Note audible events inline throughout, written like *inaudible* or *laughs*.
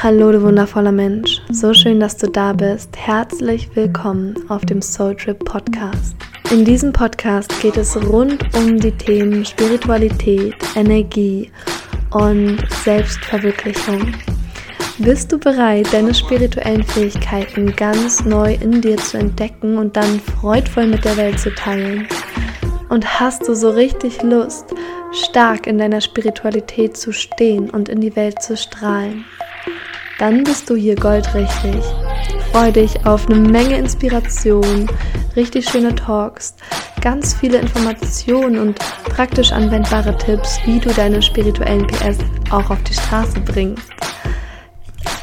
Hallo, du wundervoller Mensch. So schön, dass du da bist. Herzlich willkommen auf dem Soul Trip Podcast. In diesem Podcast geht es rund um die Themen Spiritualität, Energie und Selbstverwirklichung. Bist du bereit, deine spirituellen Fähigkeiten ganz neu in dir zu entdecken und dann freudvoll mit der Welt zu teilen? Und hast du so richtig Lust, stark in deiner Spiritualität zu stehen und in die Welt zu strahlen? Dann bist du hier goldrichtig. Freue dich auf eine Menge Inspiration, richtig schöne Talks, ganz viele Informationen und praktisch anwendbare Tipps, wie du deine spirituellen PS auch auf die Straße bringst.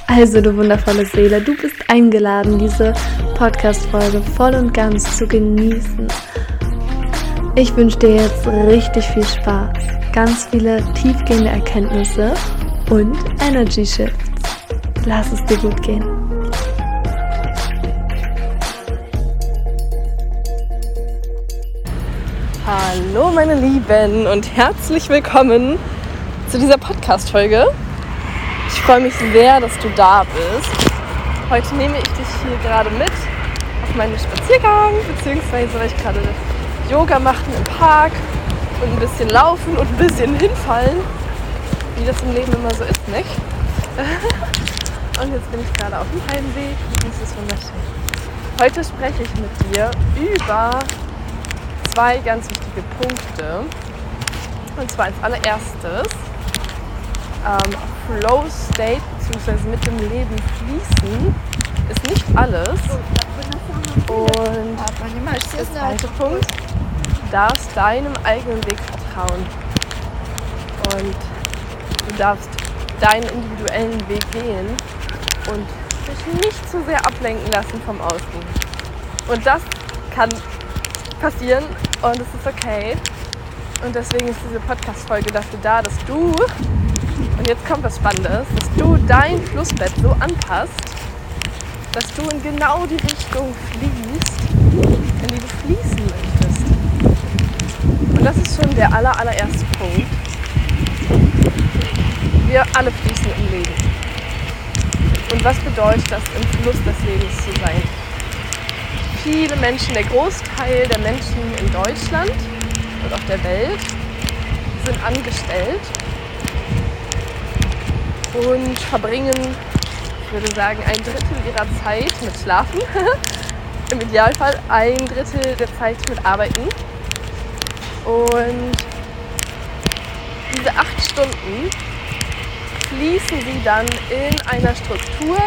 Also, du wundervolle Seele, du bist eingeladen, diese Podcast-Folge voll und ganz zu genießen. Ich wünsche dir jetzt richtig viel Spaß, ganz viele tiefgehende Erkenntnisse und Energy Shifts. Lass es dir gut gehen. Hallo meine Lieben und herzlich willkommen zu dieser Podcast-Folge. Ich freue mich sehr, dass du da bist. Heute nehme ich dich hier gerade mit auf meinen Spaziergang, beziehungsweise weil ich gerade Yoga machen im Park und ein bisschen laufen und ein bisschen hinfallen, wie das im Leben immer so ist, nicht? *laughs* Und jetzt bin ich gerade auf dem Heimweg und es ist wunderschön. Heute spreche ich mit dir über zwei ganz wichtige Punkte. Und zwar als allererstes ähm, Flow State bzw. mit dem Leben fließen ist nicht alles. Und der zweite Punkt, du darfst deinem eigenen Weg vertrauen. Und du darfst deinen individuellen Weg gehen und dich nicht zu sehr ablenken lassen vom Außen. Und das kann passieren und es ist okay. Und deswegen ist diese Podcast-Folge dafür da, dass du, und jetzt kommt was Spannendes, dass du dein Flussbett so anpasst, dass du in genau die Richtung fließt, in die du fließen möchtest. Und das ist schon der aller, allererste Punkt. Wir alle fließen im Leben. Und was bedeutet das, im Fluss des Lebens zu sein? Viele Menschen, der Großteil der Menschen in Deutschland und auf der Welt sind angestellt und verbringen, ich würde sagen, ein Drittel ihrer Zeit mit Schlafen. *laughs* Im Idealfall ein Drittel der Zeit mit Arbeiten. Und diese acht Stunden fließen sie dann in einer Struktur,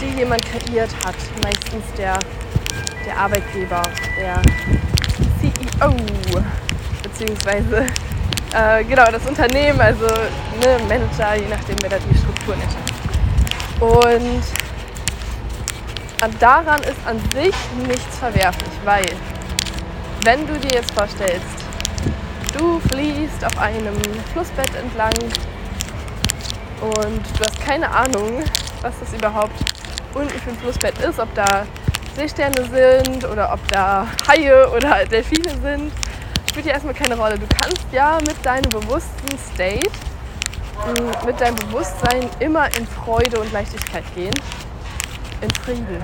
die jemand kreiert hat. Meistens der, der Arbeitgeber, der CEO, beziehungsweise äh, genau das Unternehmen, also ne, Manager, je nachdem, wer da die Strukturen erschafft. Und daran ist an sich nichts verwerflich, weil wenn du dir jetzt vorstellst, du fließt auf einem Flussbett entlang und du hast keine Ahnung, was das überhaupt unten für ein Flussbett ist, ob da Seesterne sind oder ob da Haie oder Delfine sind. Spielt ja erstmal keine Rolle. Du kannst ja mit deinem bewussten State, mm, mit deinem Bewusstsein immer in Freude und Leichtigkeit gehen, in Frieden.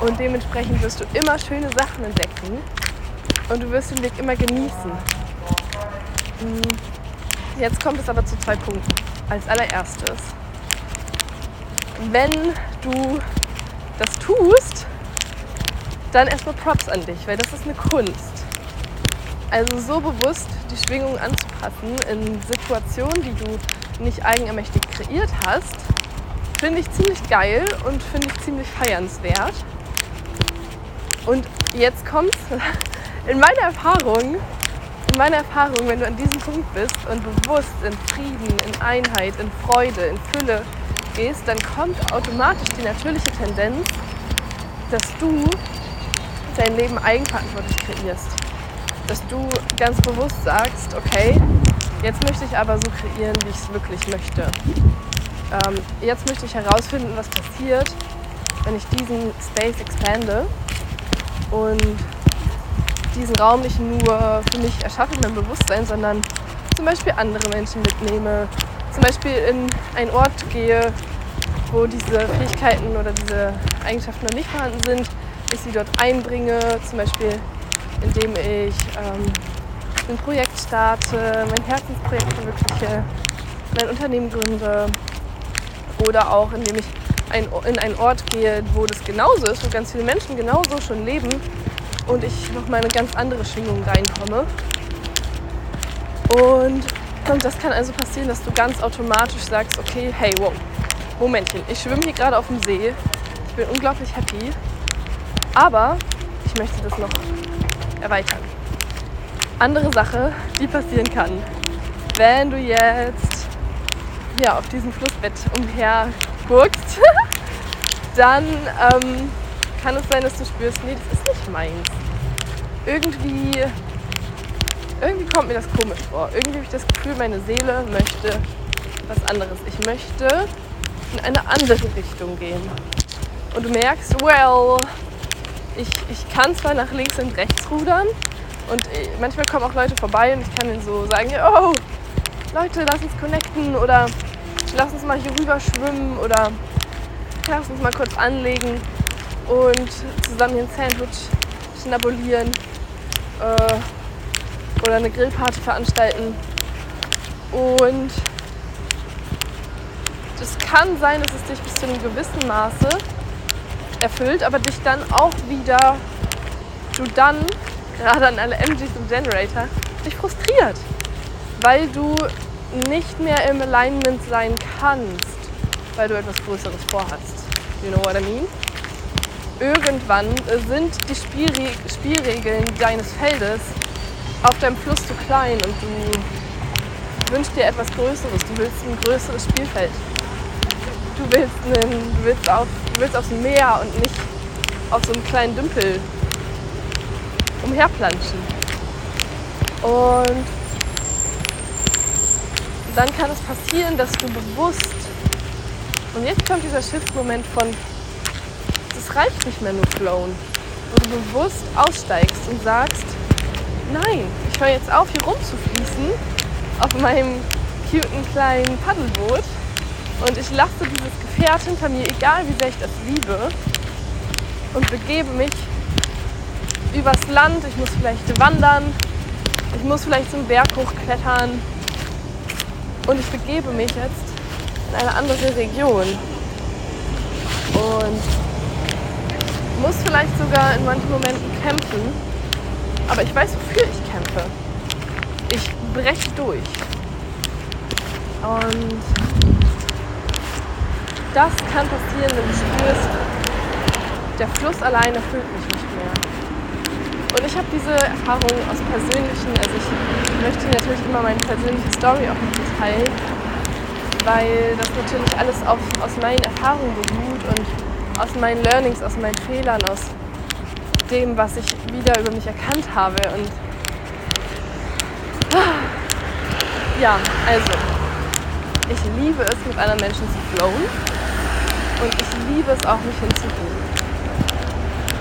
Und dementsprechend wirst du immer schöne Sachen entdecken und du wirst den Weg immer genießen. Mm, jetzt kommt es aber zu zwei Punkten als allererstes, wenn du das tust, dann erstmal Props an dich, weil das ist eine Kunst. Also so bewusst die Schwingung anzupassen in Situationen, die du nicht eigenermächtig kreiert hast, finde ich ziemlich geil und finde ich ziemlich feiernswert. Und jetzt kommt's. *laughs* In meiner Erfahrung in meiner Erfahrung, wenn du an diesem Punkt bist und bewusst in Frieden, in Einheit, in Freude, in Fülle gehst, dann kommt automatisch die natürliche Tendenz, dass du dein Leben eigenverantwortlich kreierst. Dass du ganz bewusst sagst, okay, jetzt möchte ich aber so kreieren, wie ich es wirklich möchte. Ähm, jetzt möchte ich herausfinden, was passiert, wenn ich diesen Space expande und diesen Raum nicht nur für mich erschaffe in meinem Bewusstsein, sondern zum Beispiel andere Menschen mitnehme, zum Beispiel in einen Ort gehe, wo diese Fähigkeiten oder diese Eigenschaften noch nicht vorhanden sind, ich sie dort einbringe, zum Beispiel indem ich ähm, ein Projekt starte, mein Herzensprojekt verwirkliche, mein Unternehmen gründe. Oder auch indem ich ein, in einen Ort gehe, wo das genauso ist, wo ganz viele Menschen genauso schon leben und ich noch mal eine ganz andere Schwingung reinkomme. Und, das kann also passieren, dass du ganz automatisch sagst, okay, hey, wow, Momentchen, ich schwimme hier gerade auf dem See, ich bin unglaublich happy, aber ich möchte das noch erweitern. Andere Sache, die passieren kann, wenn du jetzt ja, auf diesem Flussbett umher guckst, *laughs* dann ähm, kann es sein, dass du spürst, nee, das ist nicht meins. Irgendwie, irgendwie kommt mir das komisch vor. Irgendwie habe ich das Gefühl, meine Seele möchte was anderes. Ich möchte in eine andere Richtung gehen. Und du merkst, well, ich, ich kann zwar nach links und rechts rudern und äh, manchmal kommen auch Leute vorbei und ich kann ihnen so sagen, oh, Leute, lass uns connecten oder lass uns mal hier rüber schwimmen oder lass uns mal kurz anlegen und zusammen hier ein Sandwich schnabulieren äh, oder eine Grillparty veranstalten. Und es kann sein, dass es dich bis zu einem gewissen Maße erfüllt, aber dich dann auch wieder, du dann, gerade an alle MGs im Generator, dich frustriert, weil du nicht mehr im Alignment sein kannst, weil du etwas Größeres vorhast. You know what I mean? Irgendwann sind die Spielre Spielregeln deines Feldes auf deinem Fluss zu klein und du wünschst dir etwas Größeres. Du willst ein größeres Spielfeld. Du willst, einen, du willst, auf, du willst aufs Meer und nicht auf so einem kleinen Dümpel umherplanschen. Und dann kann es passieren, dass du bewusst, und jetzt kommt dieser Shift-Moment von, reicht nicht mehr nur flown, wo du bewusst aussteigst und sagst, nein, ich höre jetzt auf, hier rumzufließen auf meinem cuten kleinen Paddelboot und ich lasse dieses Gefährt hinter mir, egal wie sehr ich das liebe, und begebe mich übers Land. Ich muss vielleicht wandern, ich muss vielleicht zum Berg hochklettern, und ich begebe mich jetzt in eine andere Region. Und muss vielleicht sogar in manchen Momenten kämpfen. Aber ich weiß, wofür ich kämpfe. Ich breche durch. Und das kann passieren, wenn du spürst, der Fluss alleine füllt mich nicht mehr. Und ich habe diese Erfahrung aus persönlichen, also ich möchte natürlich immer meine persönliche Story auch mit dir teilen, weil das natürlich alles auf, aus meinen Erfahrungen beruht und aus meinen Learnings, aus meinen Fehlern, aus dem, was ich wieder über mich erkannt habe. Und ja, also, ich liebe es, mit anderen Menschen zu flowen und ich liebe es auch, mich hinzugeben.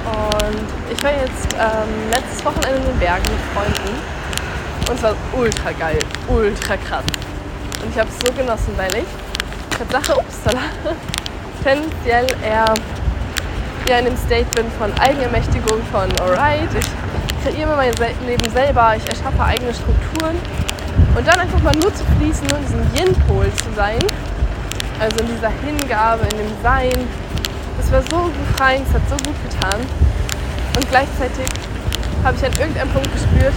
Und ich war jetzt ähm, letztes Wochenende in den Bergen mit Freunden. Und es war ultra geil, ultra krass. Und ich habe es so genossen, weil ich Tatsache, upsala, *laughs* tendenziell eher, in dem State bin von Eigenermächtigung, von alright, ich kreiere mein Leben selber, ich erschaffe eigene Strukturen. Und dann einfach mal nur zu fließen, nur in diesem Yin-Pol zu sein, also in dieser Hingabe, in dem Sein, das war so befreiend, es hat so gut getan. Und gleichzeitig habe ich an irgendeinem Punkt gespürt,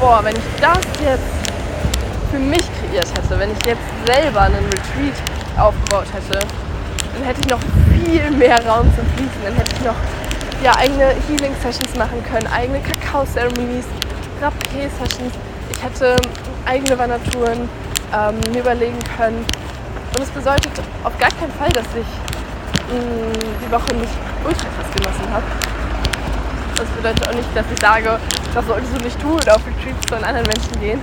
boah, wenn ich das jetzt für mich kreiert hätte, wenn ich jetzt selber einen Retreat aufgebaut hätte, dann hätte ich noch viel mehr Raum zum Fließen, dann hätte ich noch ja, eigene Healing-Sessions machen können, eigene Kakao-Ceremonies, Rapé-Sessions. Ich hätte eigene Wandertouren ähm, mir überlegen können. Und es bedeutet auf gar keinen Fall, dass ich die Woche nicht ultra krass genossen habe. Das bedeutet auch nicht, dass ich sage, das solltest du nicht tun, auf Retreats von anderen Menschen gehen.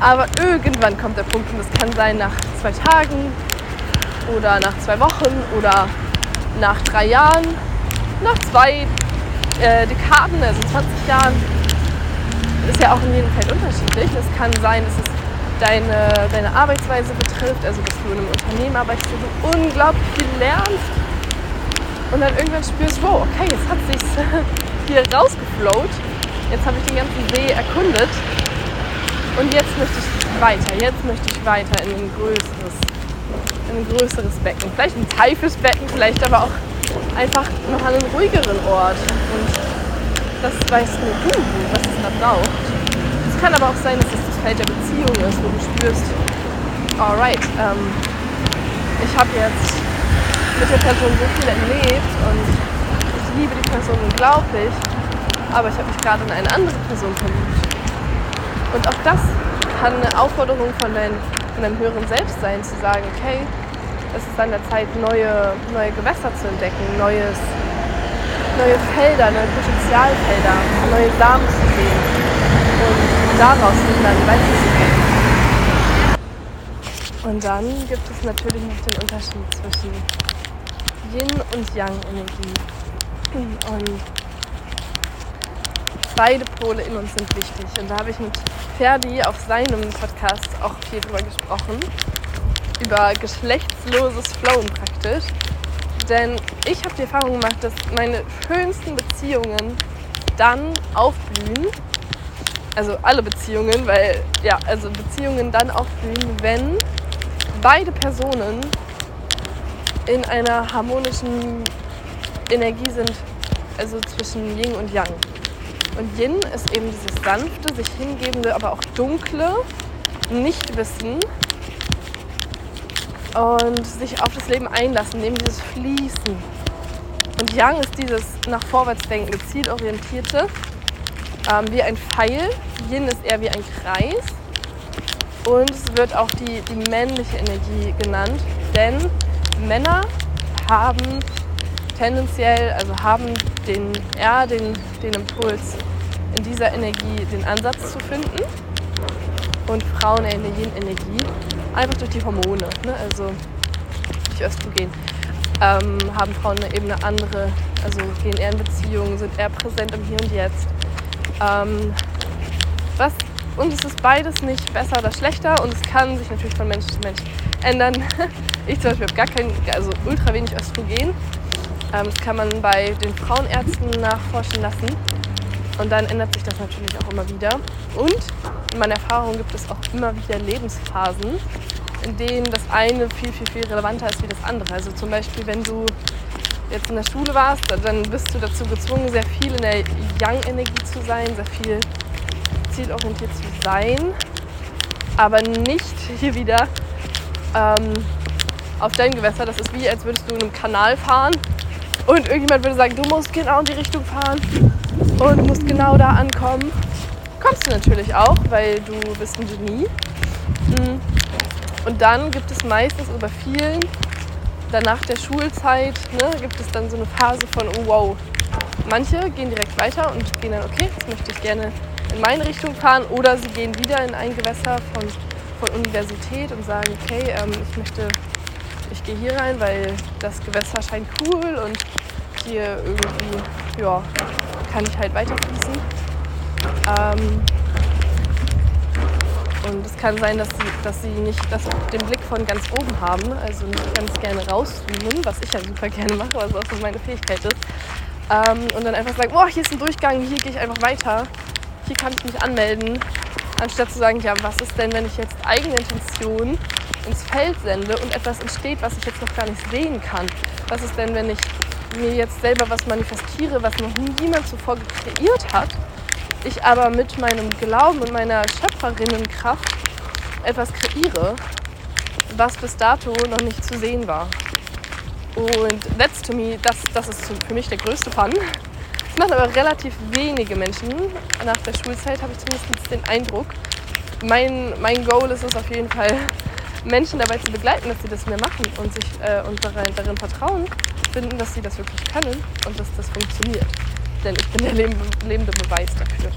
Aber irgendwann kommt der Punkt und es kann sein nach zwei Tagen oder nach zwei Wochen oder nach drei Jahren, nach zwei äh, Dekaden, also 20 Jahren. Ist ja auch in jedem Feld unterschiedlich. Es kann sein, dass es deine, deine Arbeitsweise betrifft, also dass du in einem Unternehmen arbeitest, wo du unglaublich viel lernst und dann irgendwann spürst, wow, okay, jetzt hat sich *laughs* hier rausgeflowt, jetzt habe ich den ganzen See erkundet und jetzt möchte ich weiter, jetzt möchte ich weiter in ein größeres, ein größeres Becken, vielleicht ein Haifischbecken, vielleicht aber auch einfach noch an einen ruhigeren Ort und das weißt nur du, was es da braucht. Es kann aber auch sein, dass es das Feld der Beziehung ist, wo du spürst, alright, ähm, ich habe jetzt mit der Person so viel erlebt und ich liebe die Person unglaublich, aber ich habe mich gerade in eine andere Person verliebt. Und auch das kann eine Aufforderung von, dein, von deinem höheren Selbst sein, zu sagen, okay, es ist an der Zeit, neue, neue Gewässer zu entdecken, neues, neue Felder, neue Potenzialfelder, neue Samen zu sehen und daraus dann weiterzugehen. Und dann gibt es natürlich noch den Unterschied zwischen Yin und Yang Energie. Und beide Pole in uns sind wichtig. Und da habe ich mit Ferdi auf seinem Podcast auch viel drüber gesprochen. Über geschlechtsloses Flowen praktisch. Denn ich habe die Erfahrung gemacht, dass meine schönsten Beziehungen dann aufblühen. Also alle Beziehungen, weil ja, also Beziehungen dann aufblühen, wenn beide Personen in einer harmonischen Energie sind, also zwischen Yin und Yang. Und Yin ist eben dieses sanfte, sich hingebende, aber auch dunkle Nichtwissen und sich auf das Leben einlassen, eben dieses Fließen. Und Yang ist dieses nach vorwärts denkende, zielorientierte, ähm, wie ein Pfeil. Yin ist eher wie ein Kreis. Und es wird auch die, die männliche Energie genannt, denn Männer haben tendenziell, also haben den, eher den, den Impuls, in dieser Energie den Ansatz zu finden und Frauen in der Yin-Energie, einfach durch die Hormone, ne? also durch Östrogen, ähm, haben Frauen eben eine andere, also gehen eher in Beziehungen, sind eher präsent im Hier und Jetzt. Ähm, was, und es ist beides nicht besser oder schlechter und es kann sich natürlich von Mensch zu Mensch ändern. *laughs* Ich zum Beispiel habe gar kein, also ultra wenig Östrogen. Ähm, das kann man bei den Frauenärzten nachforschen lassen. Und dann ändert sich das natürlich auch immer wieder. Und in meiner Erfahrung gibt es auch immer wieder Lebensphasen, in denen das eine viel, viel, viel relevanter ist wie das andere. Also zum Beispiel, wenn du jetzt in der Schule warst, dann bist du dazu gezwungen, sehr viel in der Young-Energie zu sein, sehr viel zielorientiert zu sein, aber nicht hier wieder ähm, auf dein Gewässer. Das ist wie, als würdest du in einem Kanal fahren und irgendjemand würde sagen, du musst genau in die Richtung fahren und musst genau da ankommen. Kommst du natürlich auch, weil du bist ein Genie. Mm. Und dann gibt es meistens über vielen, danach der Schulzeit, ne, gibt es dann so eine Phase von, oh, wow. Manche gehen direkt weiter und gehen dann, okay, jetzt möchte ich gerne in meine Richtung fahren. Oder sie gehen wieder in ein Gewässer von, von Universität und sagen, okay, ähm, ich möchte ich gehe hier rein, weil das Gewässer scheint cool und hier irgendwie, ja, kann ich halt weiterfließen. Ähm, und es kann sein, dass sie, dass sie nicht das, den Blick von ganz oben haben, also nicht ganz gerne rauszoomen, was ich ja super gerne mache, was auch so meine Fähigkeit ist. Ähm, und dann einfach sagen, boah, hier ist ein Durchgang, hier gehe ich einfach weiter, hier kann ich mich anmelden, anstatt zu sagen, ja, was ist denn, wenn ich jetzt eigene Intention ins Feld sende und etwas entsteht, was ich jetzt noch gar nicht sehen kann? Was ist denn, wenn ich mir jetzt selber was manifestiere, was noch niemand zuvor kreiert hat, ich aber mit meinem Glauben und meiner Schöpferinnenkraft etwas kreiere, was bis dato noch nicht zu sehen war. Und that's to me, das, das ist für mich der größte Fun. Das machen aber relativ wenige Menschen. Nach der Schulzeit habe ich zumindest den Eindruck. Mein, mein Goal ist es auf jeden Fall, Menschen dabei zu begleiten, dass sie das mehr machen und sich äh, und darin, vertrauen, finden, dass sie das wirklich können und dass das funktioniert. Denn ich bin der lebende Beweis dafür.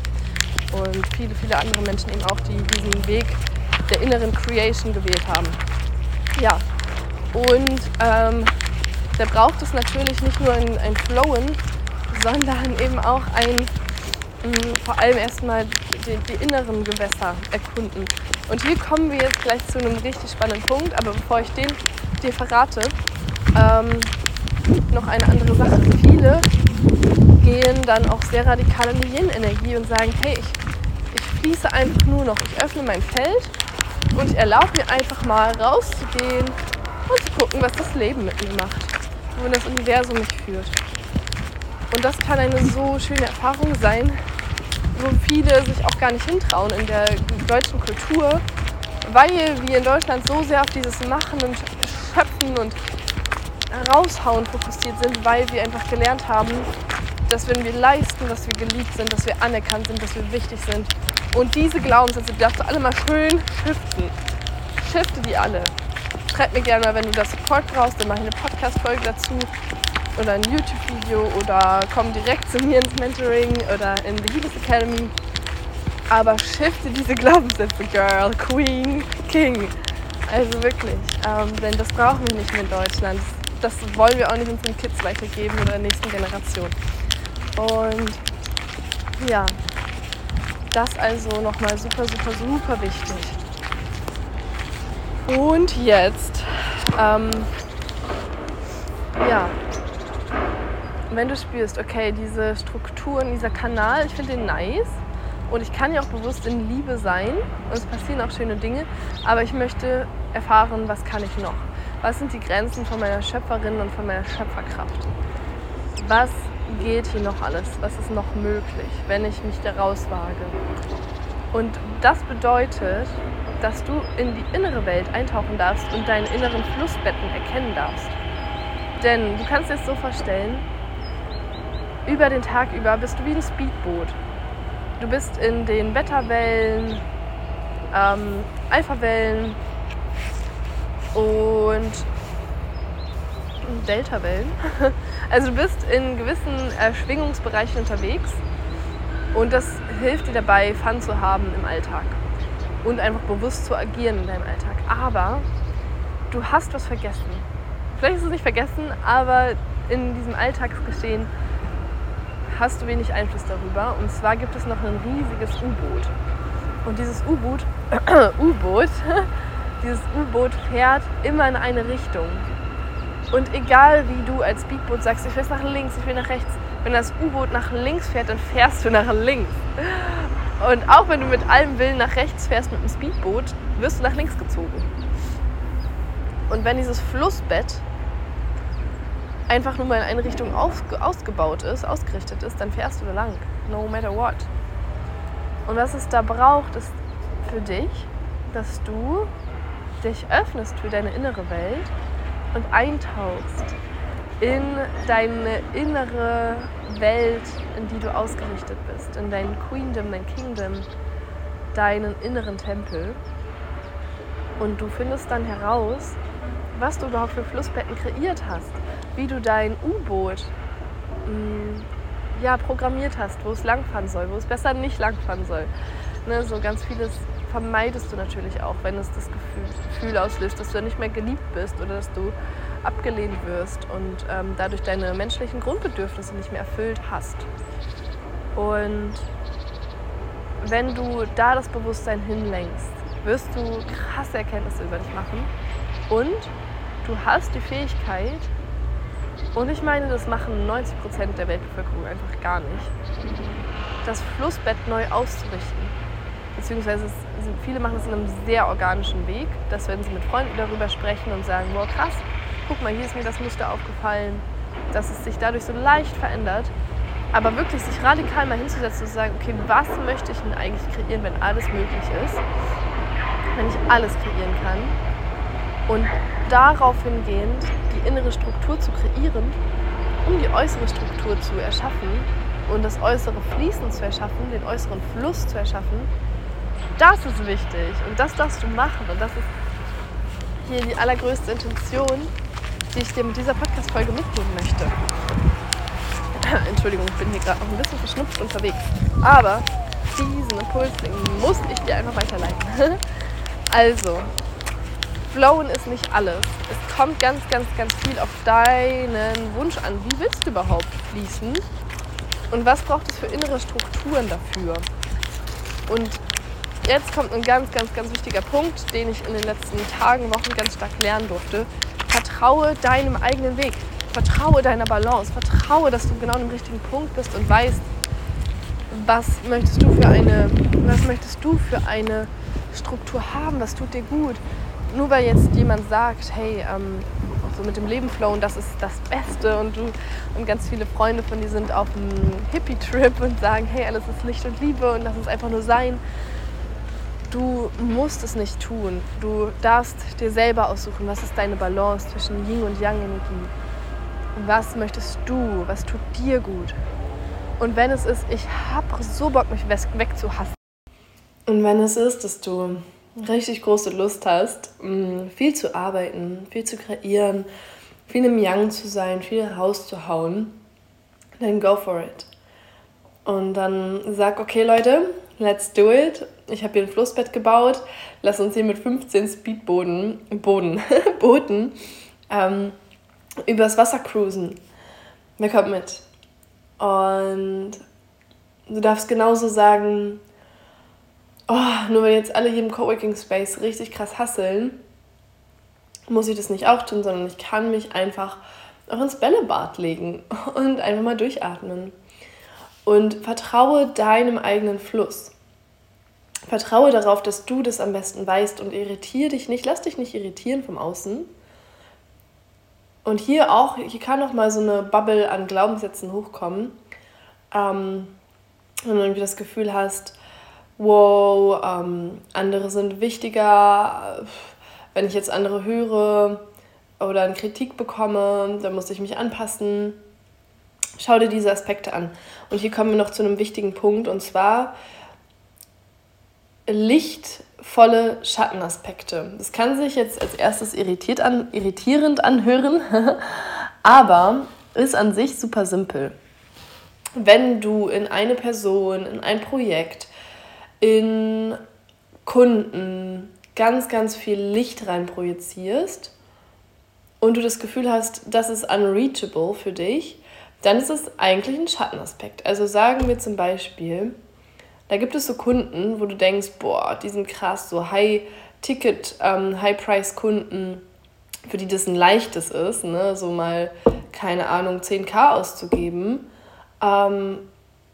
Und viele, viele andere Menschen eben auch, die diesen Weg der inneren Creation gewählt haben. Ja, und ähm, da braucht es natürlich nicht nur ein, ein Flowen, sondern eben auch ein, mh, vor allem erstmal die, die inneren Gewässer erkunden. Und hier kommen wir jetzt gleich zu einem richtig spannenden Punkt, aber bevor ich den dir verrate, ähm, noch eine andere Sache. Viele gehen dann auch sehr radikal in die Yin-Energie und sagen, hey, ich, ich fließe einfach nur noch, ich öffne mein Feld und ich erlaube mir einfach mal rauszugehen und zu gucken, was das Leben mit mir macht, wohin das Universum mich führt. Und das kann eine so schöne Erfahrung sein, wo viele sich auch gar nicht hintrauen in der deutschen Kultur, weil wir in Deutschland so sehr auf dieses Machen und Schöpfen und Raushauen fokussiert sind, weil wir einfach gelernt haben, dass wenn wir leisten, dass wir geliebt sind, dass wir anerkannt sind, dass wir wichtig sind. Und diese Glaubenssätze, darfst du alle mal schön shiften. Shifte die alle. Schreib mir gerne mal, wenn du das Support brauchst, dann mache ich eine Podcast-Folge dazu oder ein YouTube-Video oder komm direkt zu mir ins Mentoring oder in die Liebes Academy. Aber shifte diese Glaubenssätze, Girl, Queen, King. Also wirklich. Ähm, denn das brauchen wir nicht mehr in Deutschland. Das wollen wir auch nicht unseren Kids weitergeben oder der nächsten Generation. Und ja, das also nochmal super, super, super wichtig. Und jetzt, ähm, ja, wenn du spürst, okay, diese Strukturen, dieser Kanal, ich finde den nice und ich kann ja auch bewusst in Liebe sein und es passieren auch schöne Dinge, aber ich möchte erfahren, was kann ich noch? Was sind die Grenzen von meiner Schöpferin und von meiner Schöpferkraft? Was geht hier noch alles? Was ist noch möglich, wenn ich mich da rauswage? Und das bedeutet, dass du in die innere Welt eintauchen darfst und deine inneren Flussbetten erkennen darfst. Denn du kannst es so vorstellen, über den Tag über bist du wie ein Speedboot. Du bist in den Wetterwellen, ähm, Alphawellen und Deltawellen. *laughs* Also du bist in gewissen äh, Schwingungsbereichen unterwegs und das hilft dir dabei, Fun zu haben im Alltag und einfach bewusst zu agieren in deinem Alltag. Aber du hast was vergessen. Vielleicht ist es nicht vergessen, aber in diesem Alltagsgeschehen hast du wenig Einfluss darüber. Und zwar gibt es noch ein riesiges U-Boot. Und dieses U-Boot, *clears throat* U-Boot, *laughs* dieses U-Boot fährt immer in eine Richtung. Und egal wie du als Speedboot sagst, ich will nach links, ich will nach rechts, wenn das U-Boot nach links fährt, dann fährst du nach links. *laughs* Und auch wenn du mit allem Willen nach rechts fährst mit dem Speedboot, wirst du nach links gezogen. Und wenn dieses Flussbett einfach nur mal in eine Richtung ausgebaut ist, ausgerichtet ist, dann fährst du da lang. No matter what. Und was es da braucht, ist für dich, dass du dich öffnest für deine innere Welt und eintauchst in deine innere Welt, in die du ausgerichtet bist, in dein Queendom, dein Kingdom, deinen inneren Tempel. Und du findest dann heraus, was du überhaupt für Flussbetten kreiert hast, wie du dein U-Boot mm, ja, programmiert hast, wo es langfahren soll, wo es besser nicht langfahren soll. Ne, so ganz vieles vermeidest du natürlich auch, wenn es das Gefühl, Gefühl auslöst, dass du nicht mehr geliebt bist oder dass du abgelehnt wirst und ähm, dadurch deine menschlichen Grundbedürfnisse nicht mehr erfüllt hast. Und wenn du da das Bewusstsein hinlenkst, wirst du krasse Erkenntnisse über dich machen und du hast die Fähigkeit, und ich meine, das machen 90% der Weltbevölkerung einfach gar nicht, das Flussbett neu auszurichten. Beziehungsweise viele machen es in einem sehr organischen Weg, dass wenn sie mit Freunden darüber sprechen und sagen, wow krass, guck mal, hier ist mir das Muster aufgefallen, dass es sich dadurch so leicht verändert. Aber wirklich sich radikal mal hinzusetzen und zu sagen, okay, was möchte ich denn eigentlich kreieren, wenn alles möglich ist? Wenn ich alles kreieren kann. Und darauf hingehend die innere Struktur zu kreieren, um die äußere Struktur zu erschaffen und das äußere Fließen zu erschaffen, den äußeren Fluss zu erschaffen, das ist wichtig und das darfst du machen und das ist hier die allergrößte Intention, die ich dir mit dieser Podcast-Folge mitgeben möchte. *clears throat* Entschuldigung, ich bin hier gerade noch ein bisschen verschnupft unterwegs. Aber diesen Impuls muss ich dir einfach weiterleiten. *laughs* also, Flowen ist nicht alles. Es kommt ganz, ganz, ganz viel auf deinen Wunsch an. Wie willst du überhaupt fließen? Und was braucht es für innere Strukturen dafür? Und jetzt kommt ein ganz, ganz, ganz wichtiger Punkt, den ich in den letzten Tagen, Wochen ganz stark lernen durfte. Vertraue deinem eigenen Weg. Vertraue deiner Balance. Vertraue, dass du genau im richtigen Punkt bist und weißt, was möchtest du für eine, was möchtest du für eine Struktur haben, was tut dir gut. Nur weil jetzt jemand sagt, hey, ähm, so mit dem Leben flowen, das ist das Beste und du und ganz viele Freunde von dir sind auf einem Hippie-Trip und sagen, hey, alles ist Licht und Liebe und lass es einfach nur sein. Du musst es nicht tun. Du darfst dir selber aussuchen, was ist deine Balance zwischen Yin und Yang-Energie. Was möchtest du? Was tut dir gut? Und wenn es ist, ich habe so Bock, mich wegzuhassen. Und wenn es ist, dass du richtig große Lust hast, mm, viel zu arbeiten, viel zu kreieren, viel im Yang zu sein, viel rauszuhauen, dann go for it. Und dann sag, okay Leute, let's do it. Ich habe hier ein Flussbett gebaut. Lass uns hier mit 15 Speedboden, Boden, *laughs* Booten ähm, übers Wasser cruisen. Wer kommt mit? Und du darfst genauso sagen, oh, nur weil jetzt alle hier im Coworking Space richtig krass hasseln, muss ich das nicht auch tun, sondern ich kann mich einfach auch ins Bällebad legen *laughs* und einfach mal durchatmen. Und vertraue deinem eigenen Fluss. Vertraue darauf, dass du das am besten weißt und irritiere dich nicht, lass dich nicht irritieren vom Außen. Und hier auch, hier kann auch mal so eine Bubble an Glaubenssätzen hochkommen. Ähm, wenn du irgendwie das Gefühl hast, wow, ähm, andere sind wichtiger, wenn ich jetzt andere höre oder eine Kritik bekomme, dann muss ich mich anpassen. Schau dir diese Aspekte an. Und hier kommen wir noch zu einem wichtigen Punkt und zwar lichtvolle Schattenaspekte. Das kann sich jetzt als erstes irritiert an, irritierend anhören, *laughs* aber ist an sich super simpel. Wenn du in eine Person, in ein Projekt, in Kunden ganz, ganz viel Licht rein projizierst und du das Gefühl hast, das ist unreachable für dich, dann ist es eigentlich ein Schattenaspekt. Also sagen wir zum Beispiel, da gibt es so Kunden, wo du denkst, boah, die sind krass, so High-Ticket, ähm, High-Price-Kunden, für die das ein leichtes ist, ne? so mal, keine Ahnung, 10k auszugeben, ähm,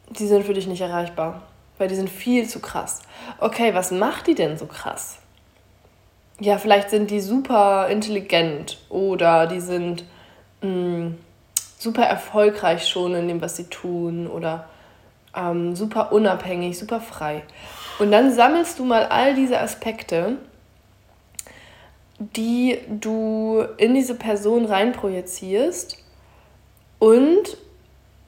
die sind für dich nicht erreichbar weil die sind viel zu krass. Okay, was macht die denn so krass? Ja, vielleicht sind die super intelligent oder die sind mh, mm, super erfolgreich schon in dem, was sie tun oder ähm, super unabhängig, super frei. Und dann sammelst du mal all diese Aspekte, die du in diese Person reinprojizierst und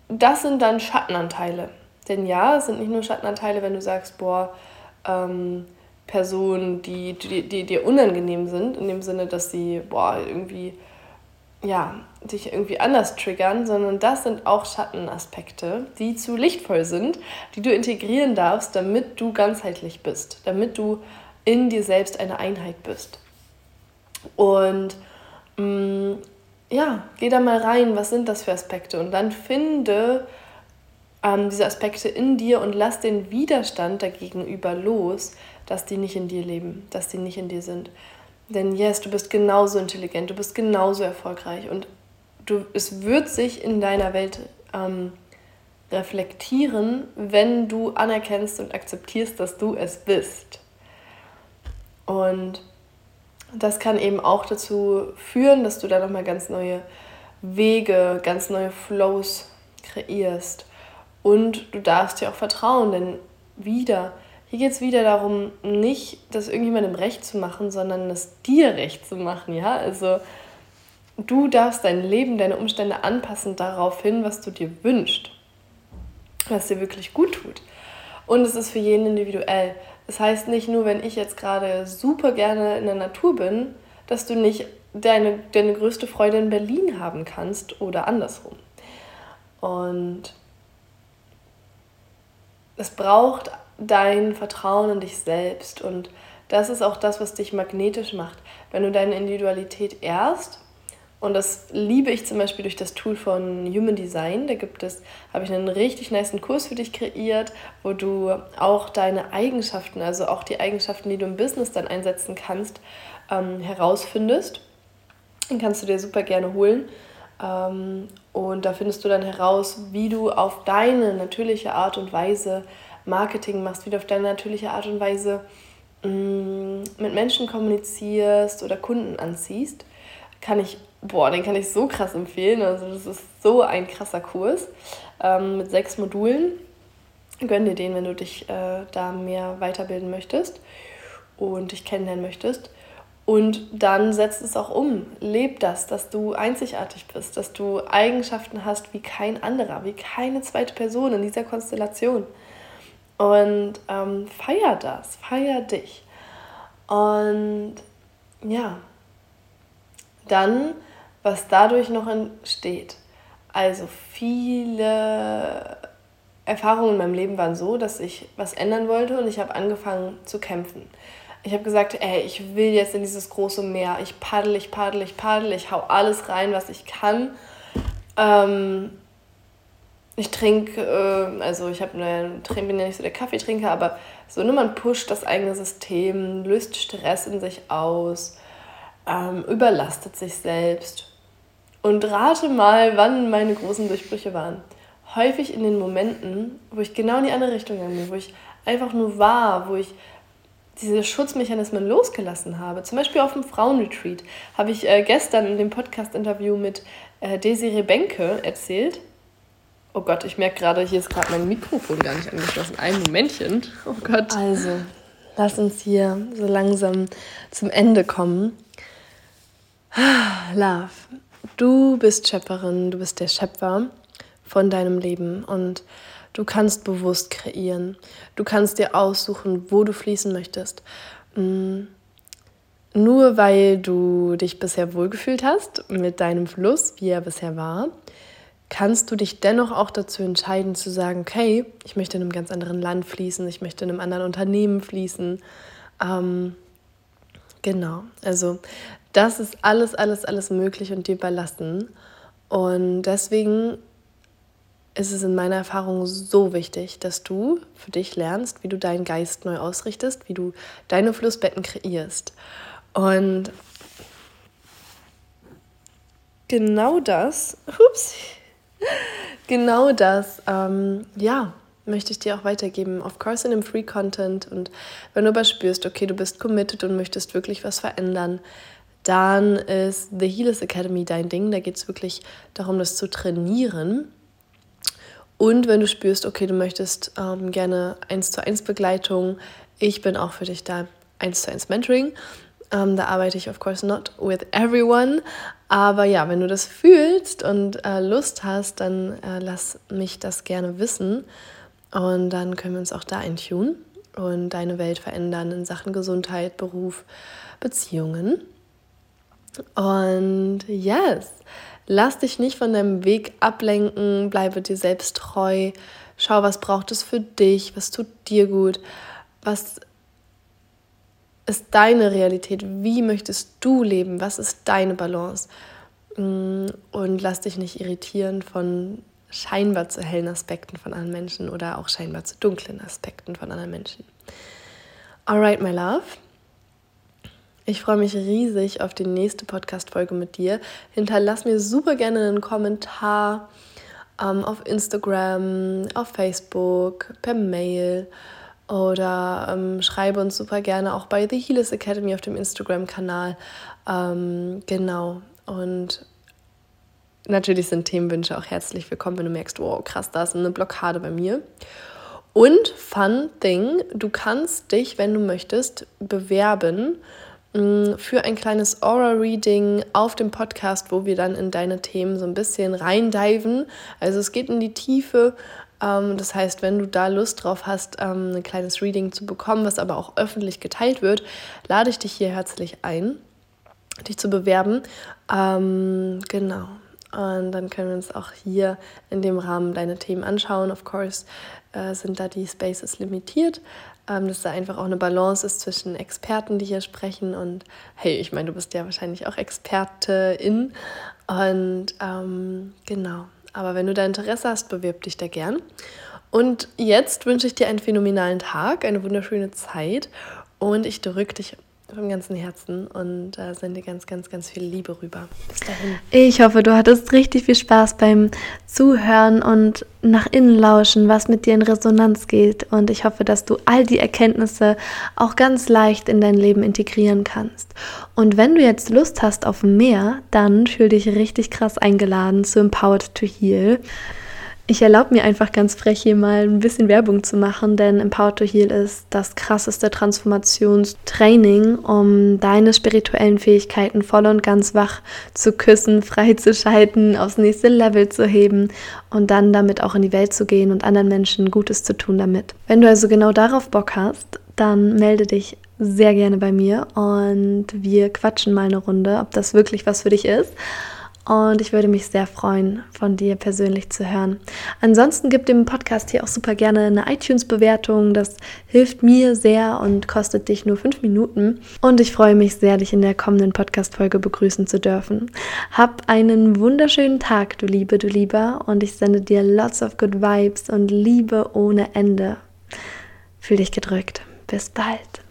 das sind dann Schattenanteile. Denn ja, es sind nicht nur Schattenanteile, wenn du sagst, boah, ähm, Personen, die, die, die dir unangenehm sind, in dem Sinne, dass sie, boah, irgendwie, ja, dich irgendwie anders triggern, sondern das sind auch Schattenaspekte, die zu lichtvoll sind, die du integrieren darfst, damit du ganzheitlich bist, damit du in dir selbst eine Einheit bist. Und mh, mm, ja, geh da mal rein, was sind das für Aspekte? Und dann finde ähm, diese Aspekte in dir und lass den Widerstand dagegenüber los, dass die nicht in dir leben, dass die nicht in dir sind. Denn yes, du bist genauso intelligent, du bist genauso erfolgreich und du, es wird sich in deiner Welt ähm, reflektieren, wenn du anerkennst und akzeptierst, dass du es bist. Und das kann eben auch dazu führen, dass du da nochmal ganz neue Wege, ganz neue Flows kreierst. Und du darfst dir auch vertrauen, denn wieder, hier geht es wieder darum, nicht das irgendjemandem recht zu machen, sondern es dir recht zu machen, ja? Also du darfst dein Leben, deine Umstände anpassen darauf hin, was du dir wünschst, was dir wirklich gut tut. Und es ist für jeden individuell. Das heißt nicht nur, wenn ich jetzt gerade super gerne in der Natur bin, dass du nicht deine, deine größte Freude in Berlin haben kannst oder andersrum. Und es braucht dein Vertrauen in dich selbst und das ist auch das, was dich magnetisch macht. Wenn du deine Individualität ehrst Und das liebe ich zum Beispiel durch das Tool von Human Design. Da gibt es, habe ich einen richtig nice Kurs für dich kreiert, wo du auch deine Eigenschaften, also auch die Eigenschaften, die du im Business dann einsetzen kannst, ähm, herausfindest. Den kannst du dir super gerne holen. Ähm, und da findest du dann heraus, wie du auf deine natürliche Art und Weise Marketing machst, wie du auf deine natürliche Art und Weise mh, mm, mit Menschen kommunizierst oder Kunden anziehst. Kann ich, boah, den kann ich so krass empfehlen. Also das ist so ein krasser Kurs ähm, mit sechs Modulen. Gönn dir den, wenn du dich äh, da mehr weiterbilden möchtest und dich kennenlernen möchtest. Und dann setzt es auch um. Leb das, dass du einzigartig bist, dass du Eigenschaften hast wie kein anderer, wie keine zweite Person in dieser Konstellation. Und ähm, feier das, feier dich. Und ja, dann, was dadurch noch entsteht. Also viele Erfahrungen in meinem Leben waren so, dass ich was ändern wollte und ich habe angefangen zu kämpfen. Ich habe gesagt, ey, ich will jetzt in dieses große Meer. Ich paddel, ich paddel, ich paddel, ich hau alles rein, was ich kann. Ähm, ich trinke, äh, also ich habe eine, bin ja nicht so der Kaffeetrinker, aber so nur man pusht das eigene System, löst Stress in sich aus, ähm, überlastet sich selbst. Und rate mal, wann meine großen Durchbrüche waren. Häufig in den Momenten, wo ich genau in die andere Richtung gegangen wo ich einfach nur war, wo ich diese Schutzmechanismen losgelassen habe. Zum Beispiel auf dem Frauenretreat habe ich äh, gestern in dem Podcast-Interview mit äh, Desiree Benke erzählt. Oh Gott, ich merke gerade, hier ist gerade mein Mikrofon gar nicht angeschlossen. Ein Momentchen. Oh Gott. Also, lass uns hier so langsam zum Ende kommen. Love, du bist Schöpferin, du bist der Schöpfer von deinem Leben und Du kannst bewusst kreieren. Du kannst dir aussuchen, wo du fließen möchtest. Mm. Nur weil du dich bisher wohlgefühlt hast mit deinem Fluss, wie er bisher war, kannst du dich dennoch auch dazu entscheiden zu sagen, okay, ich möchte in einem ganz anderen Land fließen, ich möchte in einem anderen Unternehmen fließen. Ähm, genau, also das ist alles, alles, alles möglich und dir überlassen. Und deswegen ist es in meiner Erfahrung so wichtig, dass du für dich lernst, wie du deinen Geist neu ausrichtest, wie du deine Flussbetten kreierst. Und genau das, ups, *laughs* genau das, ähm, ja, möchte ich dir auch weitergeben. Of course in dem Free Content. Und wenn du aber spürst, okay, du bist committed und möchtest wirklich was verändern, dann ist The Healers Academy dein Ding. Da geht es wirklich darum, das zu trainieren und wenn du spürst, okay, du möchtest ähm, gerne 1 zu 1 Begleitung, ich bin auch für dich da, 1 zu 1 Mentoring. Ähm, da arbeite ich, of course, not with everyone. Aber ja, wenn du das fühlst und äh, Lust hast, dann äh, lass mich das gerne wissen. Und dann können wir uns auch da eintunen und deine Welt verändern in Sachen Gesundheit, Beruf, Beziehungen. Und yes, Lass dich nicht von deinem Weg ablenken, bleibe dir selbst treu. Schau, was braucht es für dich, was tut dir gut, was ist deine Realität, wie möchtest du leben, was ist deine Balance. Mm, und lass dich nicht irritieren von scheinbar zu hellen Aspekten von anderen Menschen oder auch scheinbar zu dunklen Aspekten von anderen Menschen. Alright, my love. Ich freue mich riesig auf die nächste Podcast-Folge mit dir. Hinterlass mir super gerne einen Kommentar ähm, auf Instagram, auf Facebook, per Mail oder ähm, schreibe uns super gerne auch bei The Healers Academy auf dem Instagram-Kanal. Ähm, genau. Und natürlich sind Themenwünsche auch herzlich willkommen, wenn du merkst, wow, krass, da ist eine Blockade bei mir. Und Fun Thing, du kannst dich, wenn du möchtest, bewerben für ein kleines Aura-Reading auf dem Podcast, wo wir dann in deine Themen so ein bisschen reindiven. Also es geht in die Tiefe. Ähm, das heißt, wenn du da Lust drauf hast, ähm, ein kleines Reading zu bekommen, was aber auch öffentlich geteilt wird, lade ich dich hier herzlich ein, dich zu bewerben. Ähm, genau. Und dann können wir uns auch hier in dem Rahmen deine Themen anschauen. Of course äh, sind da die Spaces limitiert. Ähm, dass da einfach auch eine Balance ist zwischen Experten, die hier sprechen und hey, ich meine, du bist ja wahrscheinlich auch Expertin und ähm, genau. Aber wenn du da Interesse hast, bewirb dich da gern. Und jetzt wünsche ich dir einen phänomenalen Tag, eine wunderschöne Zeit und ich drücke dich vom ganzen Herzen und äh, sende ganz, ganz, ganz viel Liebe rüber. Bis dahin. Ich hoffe, du hattest richtig viel Spaß beim Zuhören und nach innen lauschen, was mit dir in Resonanz geht. Und ich hoffe, dass du all die Erkenntnisse auch ganz leicht in dein Leben integrieren kannst. Und wenn du jetzt Lust hast auf mehr, dann fühl dich richtig krass eingeladen zu Empowered to Heal. Ich erlaube mir einfach ganz frech hier mal ein bisschen Werbung zu machen, denn Empower to Heal ist das krasseste Transformationstraining, um deine spirituellen Fähigkeiten voll und ganz wach zu küssen, freizuschalten, aufs nächste Level zu heben und dann damit auch in die Welt zu gehen und anderen Menschen Gutes zu tun damit. Wenn du also genau darauf Bock hast, dann melde dich sehr gerne bei mir und wir quatschen mal eine Runde, ob das wirklich was für dich ist. Und ich würde mich sehr freuen, von dir persönlich zu hören. Ansonsten gib dem Podcast hier auch super gerne eine iTunes-Bewertung. Das hilft mir sehr und kostet dich nur fünf Minuten. Und ich freue mich sehr, dich in der kommenden Podcast-Folge begrüßen zu dürfen. Hab einen wunderschönen Tag, du Liebe, du Lieber. Und ich sende dir lots of good vibes und Liebe ohne Ende. Fühl dich gedrückt. Bis bald.